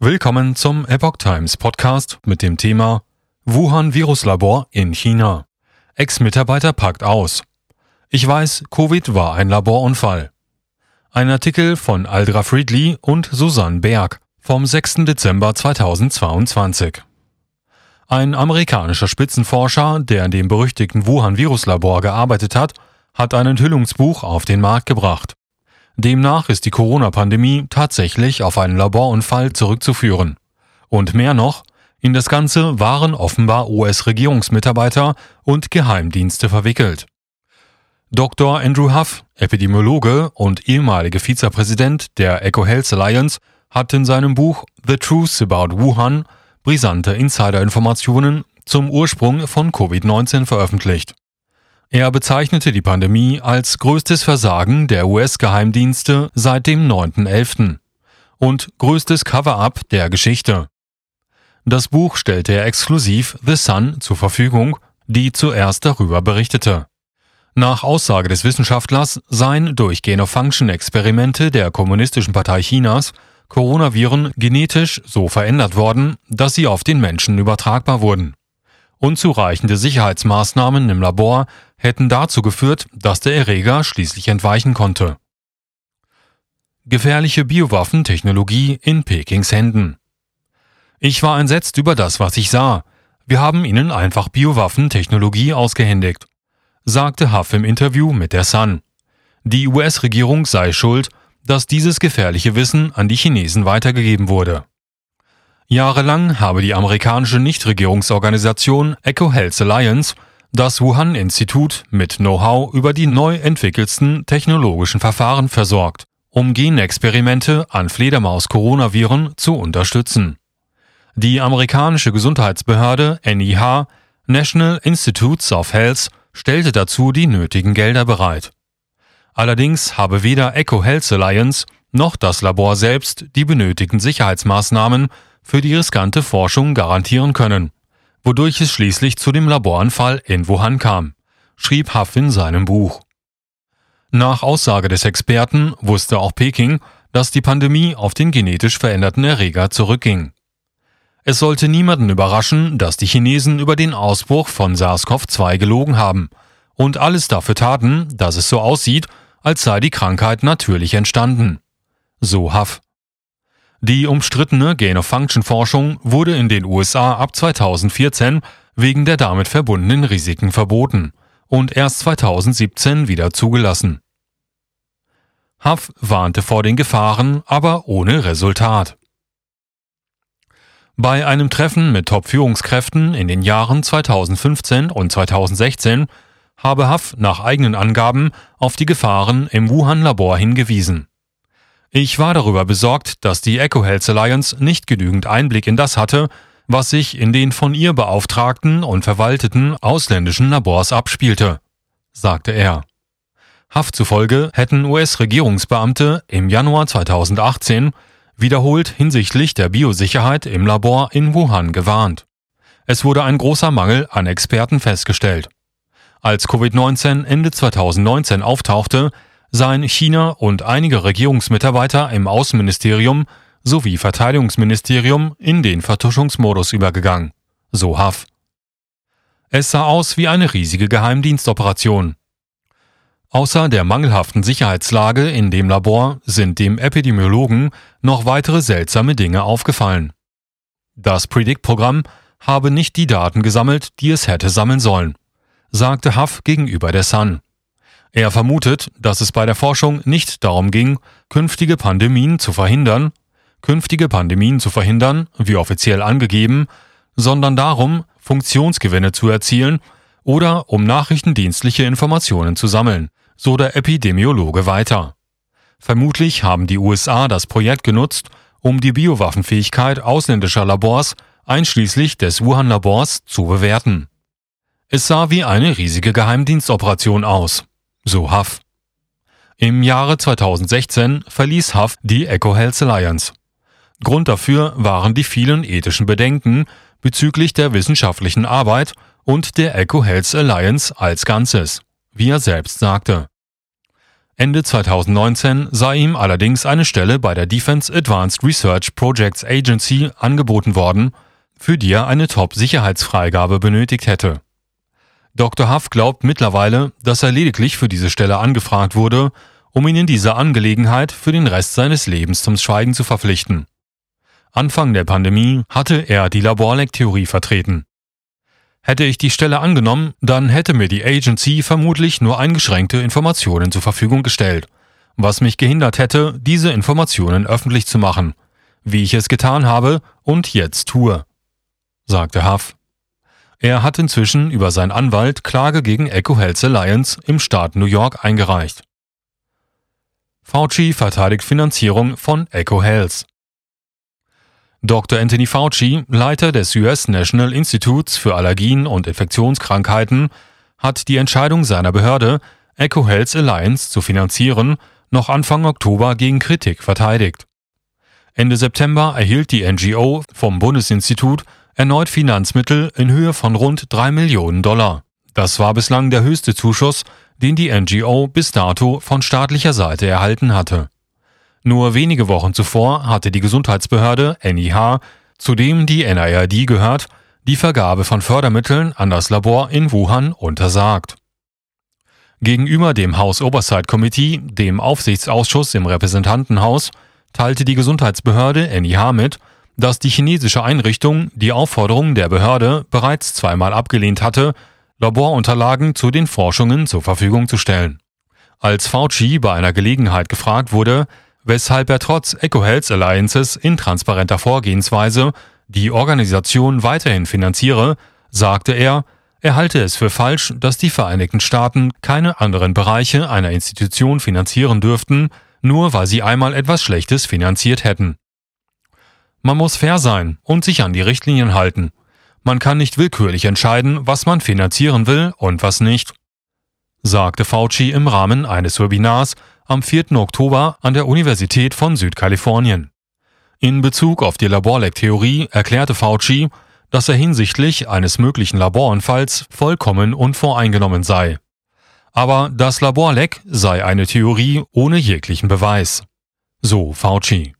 Willkommen zum Epoch Times Podcast mit dem Thema Wuhan Viruslabor in China. Ex-Mitarbeiter packt aus. Ich weiß, Covid war ein Laborunfall. Ein Artikel von Aldra Friedli und Susanne Berg vom 6. Dezember 2022. Ein amerikanischer Spitzenforscher, der in dem berüchtigten Wuhan Viruslabor gearbeitet hat, hat ein Enthüllungsbuch auf den Markt gebracht. Demnach ist die Corona-Pandemie tatsächlich auf einen Laborunfall zurückzuführen. Und mehr noch, in das Ganze waren offenbar US-Regierungsmitarbeiter und Geheimdienste verwickelt. Dr. Andrew Huff, Epidemiologe und ehemaliger Vizepräsident der Eco Health Alliance, hat in seinem Buch The Truth About Wuhan brisante Insider-Informationen zum Ursprung von Covid-19 veröffentlicht. Er bezeichnete die Pandemie als größtes Versagen der US-Geheimdienste seit dem 9.11. und größtes Cover-up der Geschichte. Das Buch stellte er exklusiv The Sun zur Verfügung, die zuerst darüber berichtete. Nach Aussage des Wissenschaftlers seien durch Gain-of-Function-Experimente der Kommunistischen Partei Chinas Coronaviren genetisch so verändert worden, dass sie auf den Menschen übertragbar wurden. Unzureichende Sicherheitsmaßnahmen im Labor hätten dazu geführt, dass der Erreger schließlich entweichen konnte. Gefährliche Biowaffentechnologie in Pekings Händen. Ich war entsetzt über das, was ich sah. Wir haben ihnen einfach Biowaffentechnologie ausgehändigt, sagte Huff im Interview mit der Sun. Die US-Regierung sei schuld, dass dieses gefährliche Wissen an die Chinesen weitergegeben wurde. Jahrelang habe die amerikanische Nichtregierungsorganisation Eco Health Alliance das Wuhan-Institut mit Know-how über die neu entwickelsten technologischen Verfahren versorgt, um Genexperimente an Fledermaus-Coronaviren zu unterstützen. Die amerikanische Gesundheitsbehörde NIH National Institutes of Health stellte dazu die nötigen Gelder bereit. Allerdings habe weder Eco Health Alliance noch das Labor selbst die benötigten Sicherheitsmaßnahmen für die riskante Forschung garantieren können, wodurch es schließlich zu dem Laboranfall in Wuhan kam, schrieb Huff in seinem Buch. Nach Aussage des Experten wusste auch Peking, dass die Pandemie auf den genetisch veränderten Erreger zurückging. Es sollte niemanden überraschen, dass die Chinesen über den Ausbruch von SARS-CoV-2 gelogen haben und alles dafür taten, dass es so aussieht, als sei die Krankheit natürlich entstanden. So Huff. Die umstrittene Gain-of-Function-Forschung wurde in den USA ab 2014 wegen der damit verbundenen Risiken verboten und erst 2017 wieder zugelassen. Huff warnte vor den Gefahren, aber ohne Resultat. Bei einem Treffen mit Top-Führungskräften in den Jahren 2015 und 2016 habe Huff nach eigenen Angaben auf die Gefahren im Wuhan-Labor hingewiesen. Ich war darüber besorgt, dass die Eco Health Alliance nicht genügend Einblick in das hatte, was sich in den von ihr beauftragten und verwalteten ausländischen Labors abspielte, sagte er. Haft zufolge hätten US-Regierungsbeamte im Januar 2018 wiederholt hinsichtlich der Biosicherheit im Labor in Wuhan gewarnt. Es wurde ein großer Mangel an Experten festgestellt. Als Covid-19 Ende 2019 auftauchte, seien China und einige Regierungsmitarbeiter im Außenministerium sowie Verteidigungsministerium in den Vertuschungsmodus übergegangen, so Huff. Es sah aus wie eine riesige Geheimdienstoperation. Außer der mangelhaften Sicherheitslage in dem Labor sind dem Epidemiologen noch weitere seltsame Dinge aufgefallen. Das Predict-Programm habe nicht die Daten gesammelt, die es hätte sammeln sollen, sagte Huff gegenüber der Sun. Er vermutet, dass es bei der Forschung nicht darum ging, künftige Pandemien zu verhindern, künftige Pandemien zu verhindern, wie offiziell angegeben, sondern darum, Funktionsgewinne zu erzielen oder um nachrichtendienstliche Informationen zu sammeln, so der Epidemiologe weiter. Vermutlich haben die USA das Projekt genutzt, um die Biowaffenfähigkeit ausländischer Labors einschließlich des Wuhan-Labors zu bewerten. Es sah wie eine riesige Geheimdienstoperation aus so Huff. Im Jahre 2016 verließ Huff die Eco Health Alliance. Grund dafür waren die vielen ethischen Bedenken bezüglich der wissenschaftlichen Arbeit und der Eco Health Alliance als Ganzes, wie er selbst sagte. Ende 2019 sei ihm allerdings eine Stelle bei der Defense Advanced Research Projects Agency angeboten worden, für die er eine Top-Sicherheitsfreigabe benötigt hätte. Dr. Huff glaubt mittlerweile, dass er lediglich für diese Stelle angefragt wurde, um ihn in dieser Angelegenheit für den Rest seines Lebens zum Schweigen zu verpflichten. Anfang der Pandemie hatte er die Laborleck-Theorie vertreten. Hätte ich die Stelle angenommen, dann hätte mir die Agency vermutlich nur eingeschränkte Informationen zur Verfügung gestellt, was mich gehindert hätte, diese Informationen öffentlich zu machen, wie ich es getan habe und jetzt tue, sagte Huff. Er hat inzwischen über seinen Anwalt Klage gegen Echo Health Alliance im Staat New York eingereicht. Fauci verteidigt Finanzierung von Echo Health. Dr. Anthony Fauci, Leiter des US National Institutes für Allergien und Infektionskrankheiten, hat die Entscheidung seiner Behörde, Echo Health Alliance zu finanzieren, noch Anfang Oktober gegen Kritik verteidigt. Ende September erhielt die NGO vom Bundesinstitut erneut Finanzmittel in Höhe von rund 3 Millionen Dollar. Das war bislang der höchste Zuschuss, den die NGO bis dato von staatlicher Seite erhalten hatte. Nur wenige Wochen zuvor hatte die Gesundheitsbehörde NIH, zu dem die NIRD gehört, die Vergabe von Fördermitteln an das Labor in Wuhan untersagt. Gegenüber dem House Oversight Committee, dem Aufsichtsausschuss im Repräsentantenhaus, teilte die Gesundheitsbehörde NIH mit, dass die chinesische Einrichtung die Aufforderung der Behörde bereits zweimal abgelehnt hatte, Laborunterlagen zu den Forschungen zur Verfügung zu stellen. Als Fauci bei einer Gelegenheit gefragt wurde, weshalb er trotz Eco Health Alliances in transparenter Vorgehensweise die Organisation weiterhin finanziere, sagte er, er halte es für falsch, dass die Vereinigten Staaten keine anderen Bereiche einer Institution finanzieren dürften, nur weil sie einmal etwas Schlechtes finanziert hätten. Man muss fair sein und sich an die Richtlinien halten. Man kann nicht willkürlich entscheiden, was man finanzieren will und was nicht, sagte Fauci im Rahmen eines Webinars am 4. Oktober an der Universität von Südkalifornien. In Bezug auf die Laborleck-Theorie erklärte Fauci, dass er hinsichtlich eines möglichen Laborunfalls vollkommen unvoreingenommen sei. Aber das Laborleck sei eine Theorie ohne jeglichen Beweis. So Fauci.